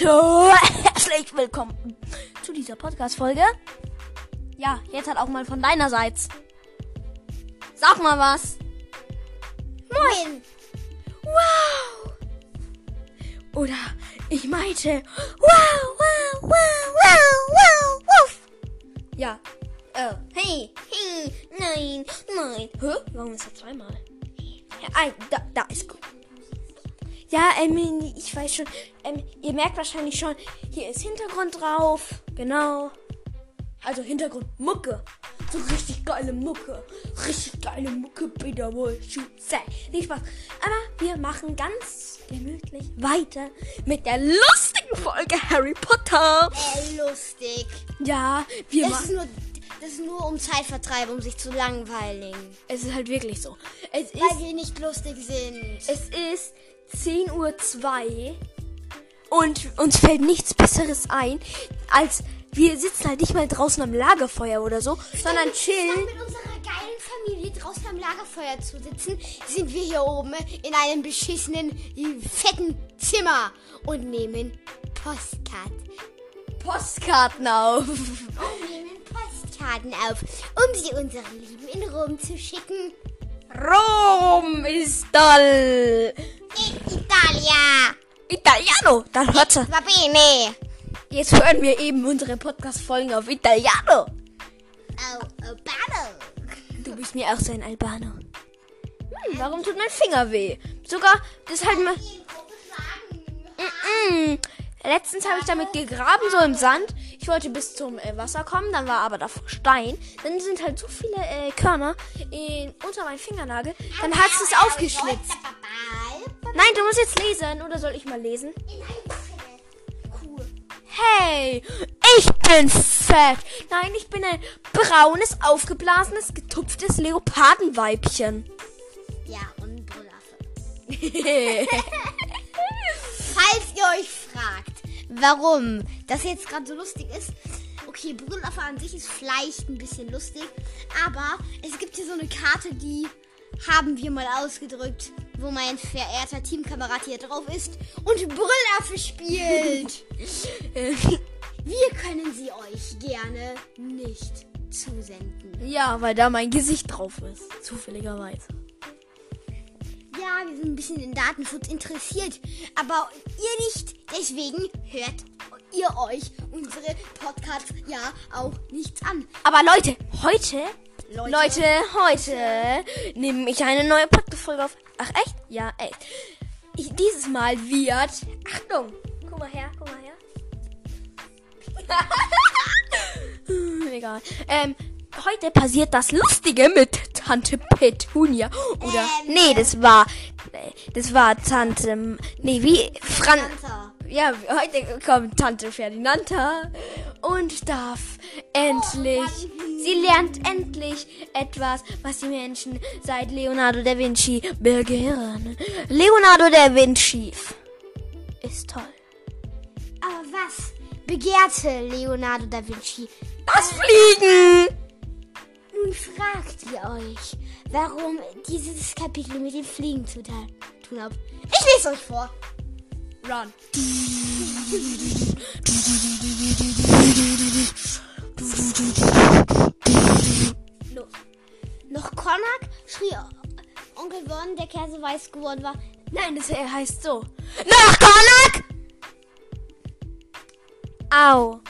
Leute, herzlich willkommen zu dieser Podcast-Folge. Ja, jetzt hat auch mal von deinerseits. Sag mal was. Moin. Wow. Oder ich meinte, wow, wow, wow, wow, wow, wow. Ja. Oh, hey, hey, nein, nein. Hä? Warum ist das zweimal? Ja, ein, da, da ist gut. Ja, ähm, ich weiß schon. Ähm, ihr merkt wahrscheinlich schon, hier ist Hintergrund drauf. Genau. Also Hintergrund Mucke. So richtig geile Mucke. Richtig geile Mucke, Peter wohl. Nicht Spaß. Aber wir machen ganz gemütlich weiter mit der lustigen Folge Harry Potter. Äh, lustig. Ja, wir Das ist machen. nur, das ist nur um Zeitvertreib, um sich zu langweilen. Es ist halt wirklich so. Es Weil ist, wir nicht lustig sind. es ist 10.02 Uhr und uns fällt nichts Besseres ein, als wir sitzen halt nicht mal draußen am Lagerfeuer oder so, sondern chillen. mit unserer geilen Familie draußen am Lagerfeuer zu sitzen, sind wir hier oben in einem beschissenen, fetten Zimmer und nehmen Postkarten. Postkarten auf. Und nehmen Postkarten auf, um sie unseren Lieben in Rom zu schicken. Rom ist toll. Italia! Italiano, dann hört's. Va bene! Jetzt hören wir eben unsere Podcast-Folgen auf Italiano. Oh, Albano! Du bist mir auch so ein Albano. Hm, warum tut mein Finger weh? Sogar, halt mal. Mm, Letztens habe ich damit gegraben, so im Sand. Ich wollte bis zum äh, Wasser kommen, dann war aber da Stein. Dann sind halt so viele äh, Körner in, unter meinem Fingernagel. Dann hat es aufgeschlitzt. Nein, du musst jetzt lesen. Oder soll ich mal lesen? Hey, ich bin fett. Nein, ich bin ein braunes, aufgeblasenes, getupftes Leopardenweibchen. Ja, und Brüllaffe. Falls ihr euch fragt, warum das jetzt gerade so lustig ist, okay, Brüllaffe an sich ist vielleicht ein bisschen lustig, aber es gibt hier so eine Karte, die haben wir mal ausgedrückt, wo mein verehrter Teamkamerad hier drauf ist und Brüllaffe spielt. Wir können sie euch gerne nicht zusenden. ja, weil da mein Gesicht drauf ist. Zufälligerweise. Ja, wir sind ein bisschen in Datenschutz interessiert, aber ihr nicht. Deswegen hört ihr euch unsere Podcasts ja auch nicht an. Aber Leute, heute, Leute, Leute. heute nehme ich eine neue Podcast-Folge auf. Ach, echt? Ja, echt. Ich, dieses Mal wird. Achtung! Guck mal her, guck mal her. Egal. Ähm, heute passiert das Lustige mit Tante Petunia. Oder. Ähm, nee, das war. Das war Tante. Nee, wie. Fran. Ja, heute kommt Tante Ferdinanda und darf endlich, sie lernt endlich etwas, was die Menschen seit Leonardo da Vinci begehren. Leonardo da Vinci ist toll. Aber was begehrte Leonardo da Vinci? Das Fliegen! Nun fragt ihr euch, warum dieses Kapitel mit dem Fliegen zu tun hat. Ich lese euch vor. Run. Los. Noch Konak schrie Onkel Vernon, der Käse weiß geworden war. Nein, das heißt so. Nach Konak! Au.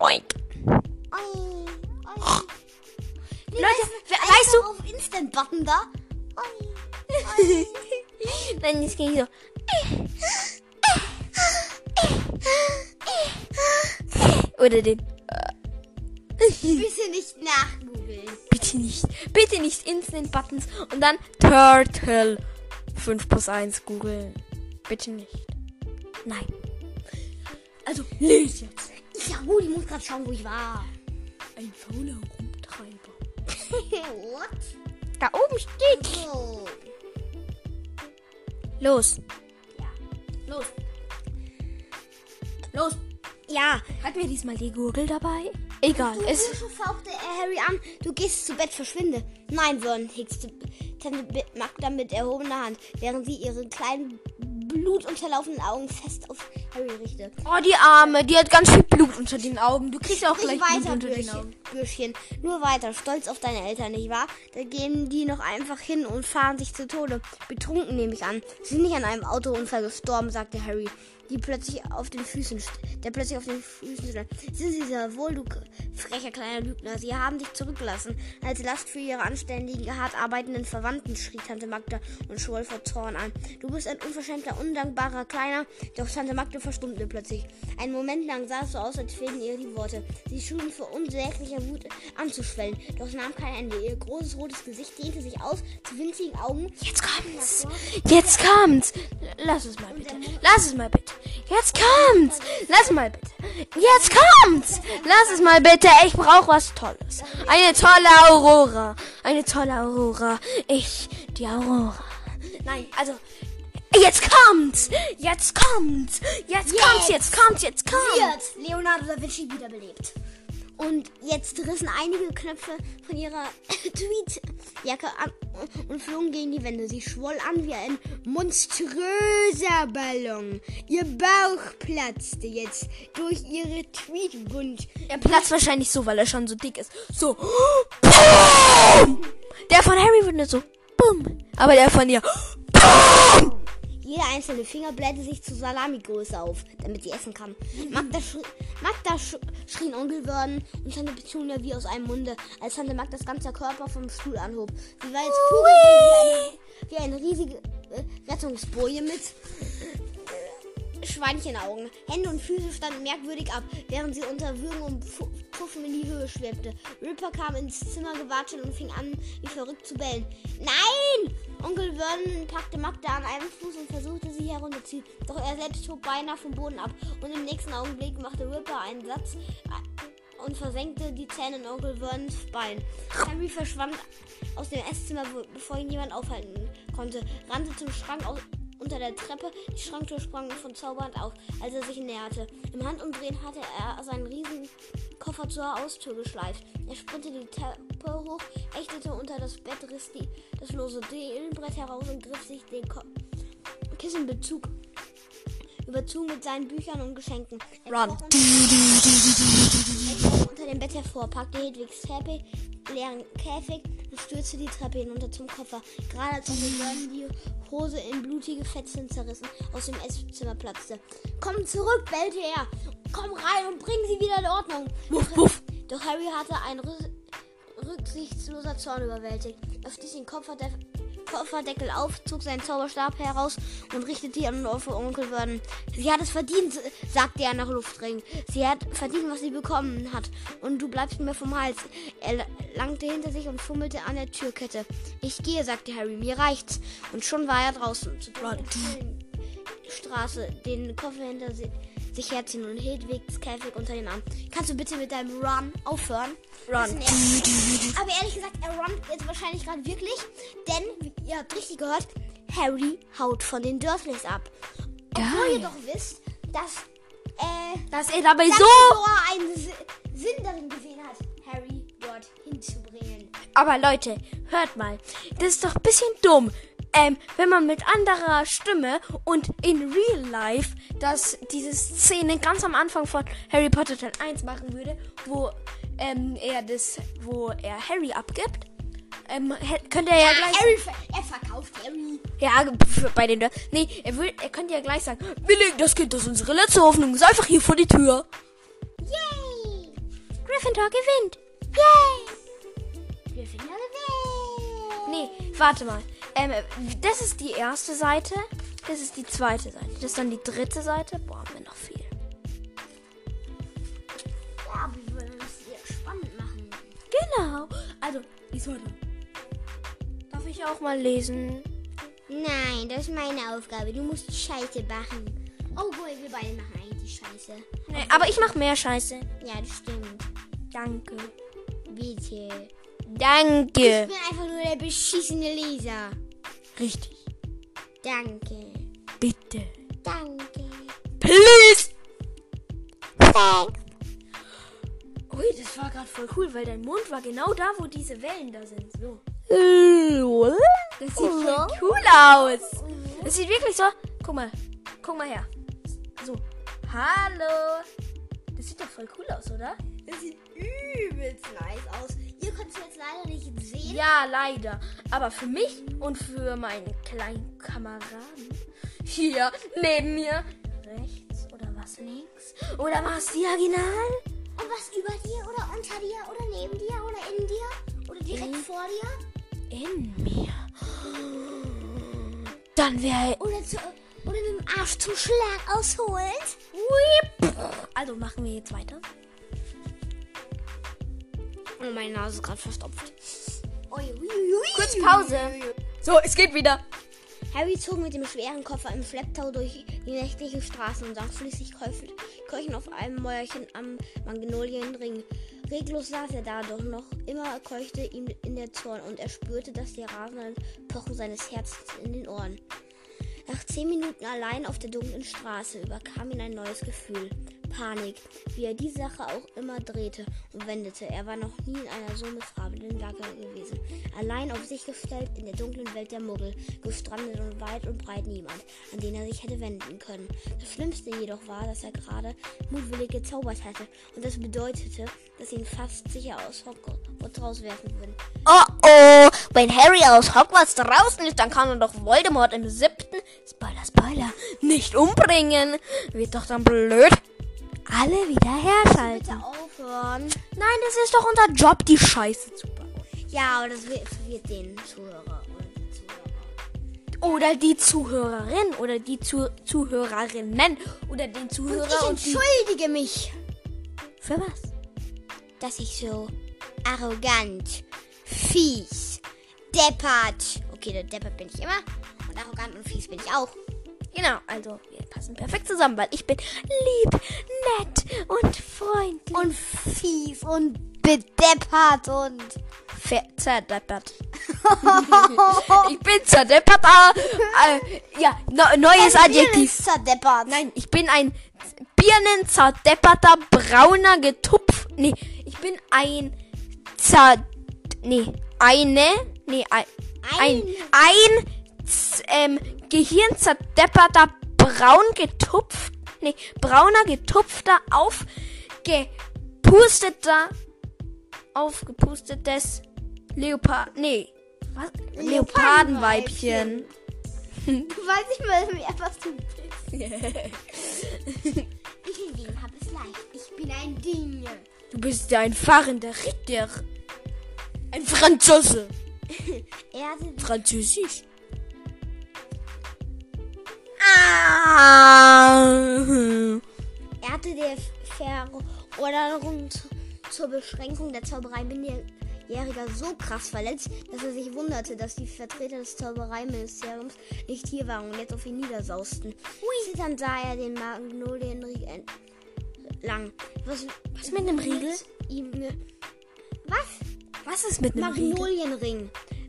Oink. Leute, we- weißt du- Auf Instant-Button da. Nein, das ging so. Oder den. Bitte nicht nachgoogeln. Bitte nicht. Bitte nicht Instant Buttons und dann Turtle 5 plus 1 googeln. Bitte nicht. Nein. Also, lies jetzt. Ja gut, ich muss gerade schauen, wo ich war. Ein fauler Rumtreiber. What? Da oben steht. So. Los. Ja. Los. Los. Ja, Hatten wir diesmal die Gurgel dabei? Egal. Du, Es, du fauchte er Harry an. Du gehst zu Bett, verschwinde. Nein, Vernon hickste Tante Magda mit erhobener Hand, während sie ihre kleinen blutunterlaufenden Augen fest auf Harry richtete. oh, die Arme, die hat ganz viel Blut unter den Augen. Du kriegst auch Nicht gleich Blut unter den Augen. Bürschchen, Bürschchen. Nur weiter. Stolz auf deine Eltern, nicht wahr? Da gehen die noch einfach hin und fahren sich zu Tode. Betrunken nehme ich an. Sie sind nicht an einem Autounfall gestorben, sagte Harry, die plötzlich auf den Füßen, der plötzlich auf den Füßen stand. Sind sie sehr wohl, du frecher kleiner Lügner. Sie haben dich zurückgelassen. Als Last für ihre anständigen, hart arbeitenden Verwandten, schrie Tante Magda und schwoll vor Zorn an. Du bist ein unverschämter, undankbarer Kleiner. Doch Tante Magda verstummte plötzlich. Einen Moment lang sah es so aus, als fehlten ihr die Worte. Sie schulen vor unsäglicher Wut anzuschwellen. Doch es nahm kein Ende. Ihr großes rotes Gesicht dehnte sich aus zu winzigen Augen. Jetzt kommt's. Jetzt kommt's. Lass es mal bitte. Lass es mal bitte. Jetzt kommt's. Lass mal bitte. Jetzt kommt's. Lass es mal bitte. Ich brauche was Tolles. Eine tolle Aurora. Eine tolle Aurora. Ich, die Aurora. Nein, also. Jetzt kommt's. Jetzt kommt's. Jetzt kommt's. Jetzt kommt's. Jetzt kommt's. Wird Leonardo da Vinci wiederbelebt. Und jetzt rissen einige Knöpfe von ihrer Tweetjacke an und flogen gegen die Wände. Sie schwoll an wie ein monströser Ballon. Ihr Bauch platzte jetzt durch ihre Tweetbund. Er platzt wahrscheinlich so, weil er schon so dick ist. So. Boom! Der von Harry wird nur so. Bumm. Aber der von ihr. Boom! Jeder einzelne Finger blähte sich zu Salamigröße auf, damit sie essen kann. Magda, schri Magda sch schrien Onkel Vernon und Tante Petunia wie aus einem Munde, als Tante Magdas ganzer Körper vom Stuhl anhob. Sie war jetzt wie eine, wie eine riesige äh, Rettungsboje mit äh, Schweinchenaugen. Hände und Füße standen merkwürdig ab, während sie unter Würgen und Pu- Puffen in die Höhe schwebte. Ripper kam ins Zimmer gewatschelt und fing an, wie verrückt zu bellen. Nein! Onkel Vernon packte Magda an einem Fuß und versuchte sie herunterzuziehen. Doch er selbst hob beinahe vom Boden ab. Und im nächsten Augenblick machte Ripper einen Satz äh, und versenkte die Zähne in Onkel Vernons Bein. Harry verschwand aus dem Esszimmer, bevor ihn jemand aufhalten konnte, rannte zum Schrank aus, unter der Treppe. Die Schranktür sprang von Zauberhand auf, als er sich näherte. Im Handumdrehen hatte er seinen riesen Koffer zur Haustür geschleift. Er sprintete die Treppe hoch, ächtete unter das Bett, riss die, das lose Dielenbrett heraus und griff sich den Ko Kissenbezug überzogen mit seinen Büchern und Geschenken. Er Run. unter- er dem Bett hervor, packte Hedwigs Teppich, leeren Käfig und stürzte die Treppe hinunter zum Koffer. Gerade als Onkel Vernon die Hose in blutige Fetzen zerrissen aus dem Esszimmer platzte. Komm zurück, bellte er. Komm rein und bring sie wieder in Ordnung. Wuff, wuff. Doch Harry hatte ein rücksichtsloser Zorn überwältigt. Er stieß den Kofferde Kofferdeckel auf, zog seinen Zauberstab heraus und richtete ihn auf Onkel Vernon. Sie hat es verdient, sagte er nach Luft dringend. Sie hat verdient, was sie bekommen hat. Und du bleibst mir vom Hals. Er langte hinter sich und fummelte an der Türkette. Ich gehe, sagte Harry, mir reicht's. Und schon war er draußen. Zu. Straße, den Koffer hinter si sich herziehen und Hedwigs Käfig unter den Arm. Kannst du bitte mit deinem Run aufhören? Run. Aber ehrlich gesagt, er runnt jetzt wahrscheinlich gerade wirklich, denn, ihr habt richtig gehört, Harry haut von den Dursleys ab. Obwohl ihr doch wisst, dass, äh, Dass er dabei so. Dumbledore einen Si- Sinn darin gesehen hat, Harry dort hinzubringen. Aber Leute, hört mal. Das ist doch ein bisschen dumm. Ähm, wenn man mit anderer Stimme und in Real Life das, diese Szene ganz am Anfang von Harry Potter Teil 1 machen würde, wo ähm, er das, wo er Harry abgibt, ähm, könnte er ja gleich. Harry, ver er verkauft Harry. Ja, bei den. Nee, er, will, er könnte ja gleich sagen: Wir legen das Kind, das ist unsere letzte Hoffnung, ist einfach hier vor die Tür. Yay! Gryffindor gewinnt. Yay! Gryffindor gewinnt. Nee, warte mal. Ähm, das ist die erste Seite. Das ist die zweite Seite. Das ist dann die dritte Seite. Boah, haben wir noch viel. Ja, aber wir wollen es sehr spannend machen. Genau. Also, lies weiter. Darf ich auch mal lesen? Nein, das ist meine Aufgabe. Du musst Scheiße machen. Oh, boy, wir beide machen eigentlich Scheiße. Nee, aber ich mach mehr Scheiße. Ja, das stimmt. Danke. Bitte. Ich Danke. bin einfach nur der beschissene Leser. Richtig. Danke. Bitte. Danke. Please. Ui, das gerade voll cool, weil dein Mond war genau da, wo diese Wellen da sind. So. Das sieht voll cool aus. Das sieht wirklich so. Guck mal. Guck mal her. So. Hallo. Das sieht doch voll cool aus, oder? Das sieht übelst nice aus. Ihr könnt es jetzt leider nicht sehen. Ja, leider. Aber für mich und für meinen kleinen Kameraden hier neben mir rechts oder was links oder was diagonal Und was über dir oder unter dir oder neben dir oder in dir oder direkt In- vor dir in mir. Dann wäre oder, zu, oder mit dem Arsch zum Schlag ausholen. also machen wir jetzt weiter. Oh, meine Nase ist gerade verstopft. Kurz Pause. So, es geht wieder. Harry zog mit dem schweren Koffer im Schlepptau durch die nächtlichen Straßen und sank schließlich keuchend auf einem Mäuerchen am Magnolienring. Reglos saß er da, doch noch immer keuchte ihm in der Zorn und er spürte das die rasenden Pochen seines Herzens in den Ohren. Nach zehn Minuten allein auf der dunklen Straße überkam ihn ein neues Gefühl. Panik, wie er die Sache auch immer drehte und wendete. Er war noch nie in einer so missrabenden Lage gewesen. Allein auf sich gestellt in der dunklen Welt der Muggel, gestrandet und weit und breit niemand, an den er sich hätte wenden können. Das Schlimmste jedoch war, dass er gerade mutwillig gezaubert hatte und das bedeutete, dass ihn fast sicher aus Hogwarts rauswerfen würden. Oh oh, wenn Harry aus Hogwarts draußen ist, dann kann er doch Voldemort im siebten, Spoiler, Spoiler, nicht umbringen. Wird doch dann blöd. Alle wieder herschalten. Bitte aufhören. Nein, das ist doch unser Job, die Scheiße zu bauen. Ja, aber das wird, den Zuhörer oder die Zuhörer. Oder die Zuhörerin oder die Zu Zuhörerinnen oder den Zuhörer Ich und die... entschuldige mich, Für was? dass ich so arrogant, fies, deppert. Okay, der deppert bin ich immer. Und arrogant und fies bin ich auch. Genau, also wir passen perfekt zusammen, weil ich bin lieb, nett und freundlich. Und fies und bedeppert und. Zerdeppert. ich bin zerdeppert. ah, Äh, ja, no, neues Adjektiv. Zerdeppert. Nein, ich bin ein birnenzerdepperter, brauner, getupft. Nee, ich bin ein zer... Nee, eine... Nee, ein... Ein... Ein... ähm, gehirnzerdepperter, braun getupft... Nee, brauner, getupfter, aufgepusteter... Aufgepustetes Leopard... Nee, was? Leopardenweibchen. Du weißt nicht mal mehr, was du bist. Ich hingegen hab es leicht. Ich bin ein Ding. Du bist ein fahrender Ritter. Ein Franzose. Er Französisch. Er hatte der Verorderung zu- zur Beschränkung der Zauberei Minderjähriger so krass verletzt, dass er sich wunderte, dass die Vertreter des Zaubereiministeriums nicht hier waren und jetzt auf ihn niedersausten. Zitternd sah er den Magnolienriegel entlang. Was, Was mit einem Riegel? Ihm, was? Was ist mit einem Riegel?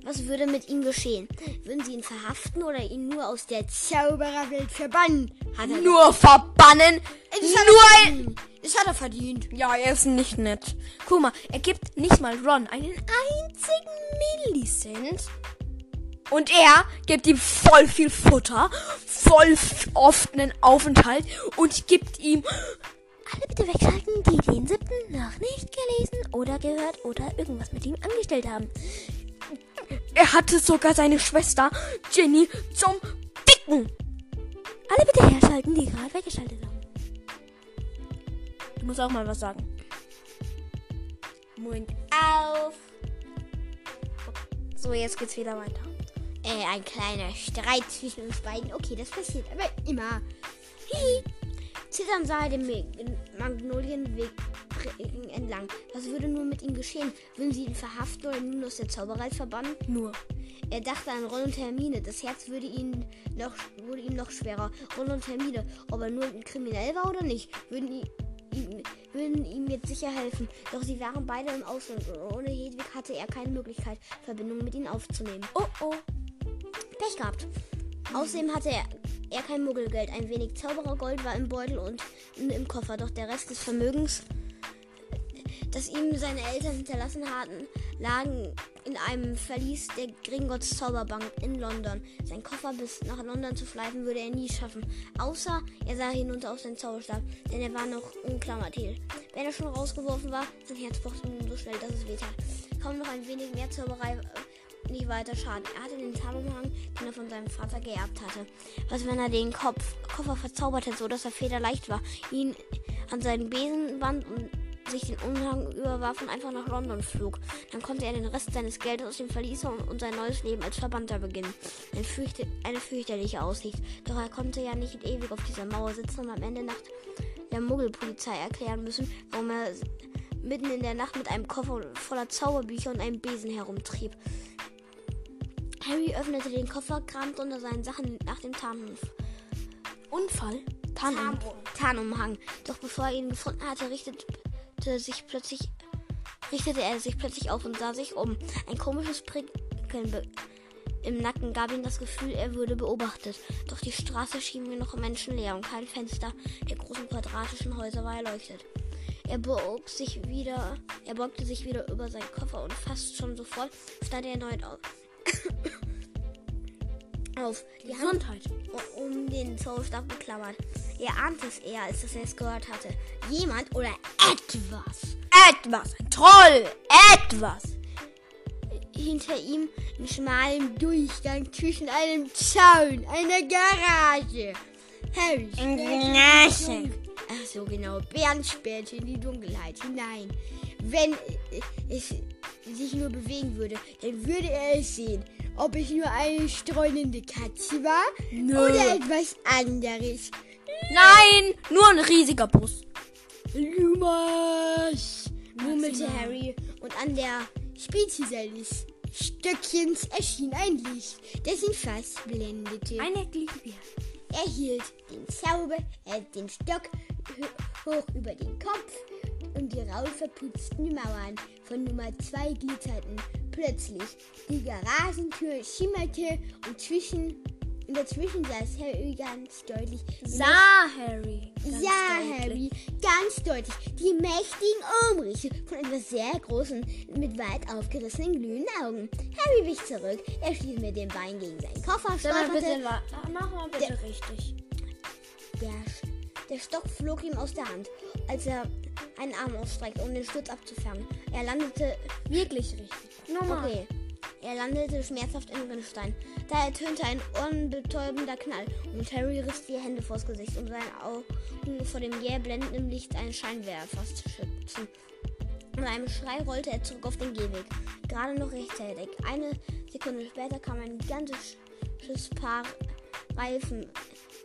Was würde mit ihm geschehen? Würden sie ihn verhaften oder ihn nur aus der Zaubererwelt verbannen? Hat er Nur verbannen. Das Nur er ein... verdient. Das hat er verdient. Ja, er ist nicht nett. Guck mal, er gibt nicht mal Ron einen einzigen Millicent. Und er gibt ihm voll viel Futter, voll oft einen Aufenthalt und gibt ihm alle bitte wegschalten, die den siebten noch nicht gelesen oder gehört oder irgendwas mit ihm angestellt haben. Er hatte sogar seine Schwester Jenny zum Dicken. Alle bitte herschalten, die gerade weggeschaltet haben. Du musst auch mal was sagen. Mund auf. So, jetzt geht's wieder weiter. Äh, ein kleiner Streit zwischen uns beiden. Okay, das passiert aber immer. Hihi. Zittern sah den Me- Magnolienweg entlang. Was würde nun mit ihm geschehen? Würden sie ihn verhaften oder nun aus der Zauberei verbannen? Nur. Er dachte an Ron und Hermine. Das Herz würde ihn noch, wurde ihm noch schwerer. Ron und Hermine, ob er nur kriminell war oder nicht, würden ihm, ihm, würden ihm jetzt sicher helfen. Doch sie waren beide im Ausland und ohne Hedwig hatte er keine Möglichkeit, Verbindung mit ihnen aufzunehmen. Oh oh. Pech gehabt. Außerdem hatte er, er kein Muggelgeld. Ein wenig Zauberergold war im Beutel und im Koffer. Doch der Rest des Vermögens das ihm seine Eltern hinterlassen hatten, lagen in einem Verlies der Gringotts Zauberbank in London. Sein Koffer bis nach London zu schleifen würde er nie schaffen, außer er sah hinunter auf seinen Zauberstab, denn er war noch umklammert hielt. Wenn er schon rausgeworfen war, sein Herz pochte nun so schnell, dass es wehtat. Kaum noch ein wenig mehr Zauberei äh, nicht weiter schaden. Er hatte den Tarnumhang, den er von seinem Vater geerbt hatte. Was, wenn er den Kopf, Koffer verzauberte, so dass er federleicht war, ihn an seinen Besen band und sich den Umhang überwarf und einfach nach London flog. Dann konnte er den Rest seines Geldes aus dem Verlies und, sein neues Leben als Verbannter beginnen. Ein fürchte, eine fürchterliche Aussicht. Doch er konnte ja nicht ewig auf dieser Mauer sitzen und am Ende Nacht der Muggelpolizei erklären müssen, warum er mitten in der Nacht mit einem Koffer voller Zauberbücher und einem Besen herumtrieb. Harry öffnete den Koffer, kramte unter seinen Sachen nach dem Tarnunfall. Unfall? Tarnum Tarnumhang. Doch bevor er ihn gefunden hatte, richtete sich plötzlich richtete er sich plötzlich auf und sah sich um. Ein komisches Prickeln im Nacken gab ihm das Gefühl, er würde beobachtet. Doch die Straße schien mir noch menschenleer und kein Fenster der großen quadratischen Häuser war erleuchtet. Er bog sich wieder, er beugte sich wieder über seinen Koffer und fast schon sofort stand er erneut auf. auf. Die Gesundheit. um den Zollstab beklammert. Er ahnte es eher, als dass er es gehört hatte. Jemand oder etwas. Etwas. Ein Troll. Etwas. Hinter ihm in schmalem Durchgang zwischen einem Zaun, einer Garage. Harry Garage. Ach so genau. Bernd sperrte in die Dunkelheit hinein. Wenn es sich nur bewegen würde, dann würde er es sehen. Ob es nur eine streunende Katze war Nö. oder etwas anderes. Nein, nur ein riesiger Bus. Lumas, murmelte. Harry und an der Spitze seines Stöckchens erschien ein Licht, das ihn fast blendete. Eine Glühbirne. Er hielt den Zauber, äh, den Stock hoch über den Kopf und die rau verputzten Mauern von Nummer 2 glitterten. Plötzlich die Garagentür schimmerte und zwischen und dazwischen saß Harry ganz deutlich. Sah Harry. Deutlich. Harry, ganz deutlich. Die mächtigen Umrisse von etwas sehr großen, mit weit aufgerissenen glühenden Augen. Harry wich zurück. Er stieß mit dem Bein gegen seinen Koffer, mal bitte, mach mal bitte richtig. Der, der Stock flog ihm aus der Hand, als er einen Arm ausstreckte, um den Sturz abzufangen. Er landete. Wirklich richtig. Normal. Okay. Er landete schmerzhaft im Rinnstein. Da ertönte ein ohrenbetäubender Knall und Harry riss die Hände vors Gesicht, um seine Augen vor dem jäh blendenden Licht eines Scheinwerfers zu schützen. Mit einem Schrei rollte er zurück auf den Gehweg. Gerade noch rechtzeitig. Eine Sekunde später kam ein gigantisches Paar Reifen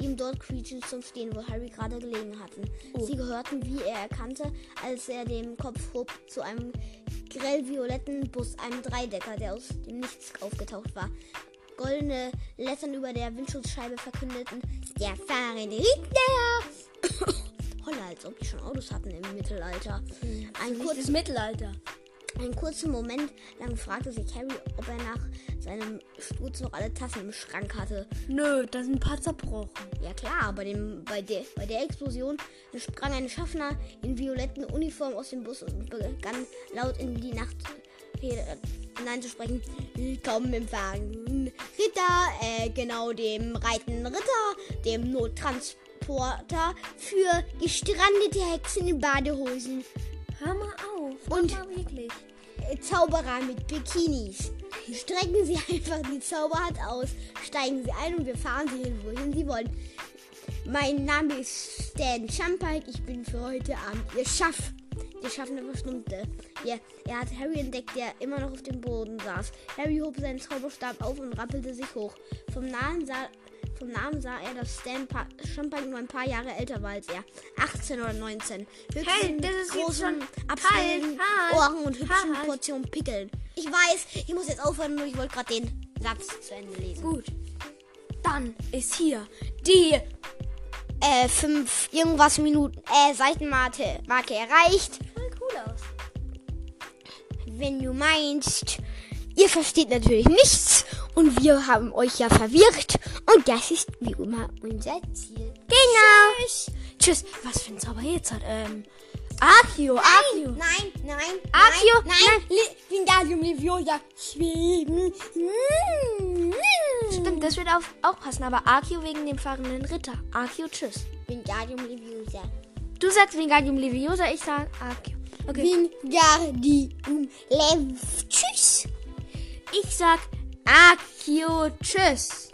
ihm dort quietschend zum Stehen, wo Harry gerade gelegen hatten. Sie gehörten, wie er erkannte, als er den Kopf hob, zu einem grellvioletten Bus, einem Dreidecker, der aus dem Nichts aufgetaucht war. Goldene Lettern über der Windschutzscheibe verkündeten, der fahrende Ritter. Holla, als ob die schon Autos hatten im Mittelalter. Ein Kurzes kurzes Mittelalter. Einen kurzen Moment lang fragte sich Harry, ob er nach seinem Sturz noch alle Tassen im Schrank hatte. Nö, da sind ein paar zerbrochen. Ja klar, bei, dem, bei, der, bei der Explosion sprang ein Schaffner in violetten Uniform aus dem Bus und begann laut in die Nacht hineinzusprechen. Willkommen im Wagen. Ritter, äh, genau dem reitenden Ritter, dem Nottransporter für gestrandete Hexen in Badehosen. Und- wirklich. Zauberer mit Bikinis. Strecken Sie einfach die Zauberhand aus, steigen Sie ein und wir fahren Sie hin, wohin Sie wollen. Mein Name ist Stan Champike, ich bin für heute Abend Ihr Schaff. Der Schaffner verstummte. Ja, er hat Harry entdeckt, der immer noch auf dem Boden saß. Harry hob seinen Zauberstab auf und rappelte sich hoch. Vom Namen sah, vom Namen sah er, dass Stan pa Champike nur ein paar Jahre älter war als er. 18 oder 19. Höchstens Hey, das ist großen, abfälligen Halt, halt, Ohren und hübschen halt. Portionen Pickeln. Ich weiß, ich muss jetzt aufhören, nur ich wollte gerade den Satz zu Ende lesen. Gut. Dann ist hier die Äh, fünf irgendwas Minuten, äh, Seitenmarke Marke erreicht. Voll cool aus. Wenn du meinst, ihr versteht natürlich nichts und wir haben euch ja verwirrt und das ist wie immer unser Ziel. Genau. Tschüss. Tschüss. Was für ein Zauber jetzt hat. Ähm. Archeo, Archeo. Nein, nein, Archeo, nein, nein. Wingardium Leviosa. Schweben. Stimmt, das wird auf, auch passen, aber Archeo wegen dem fahrenden Ritter. Archeo, tschüss. Wingardium Leviosa. Du sagst Wingardium Leviosa, ich sag Archeo. Okay. Wingardium Lev. Tschüss. Ich sag Archeo, tschüss.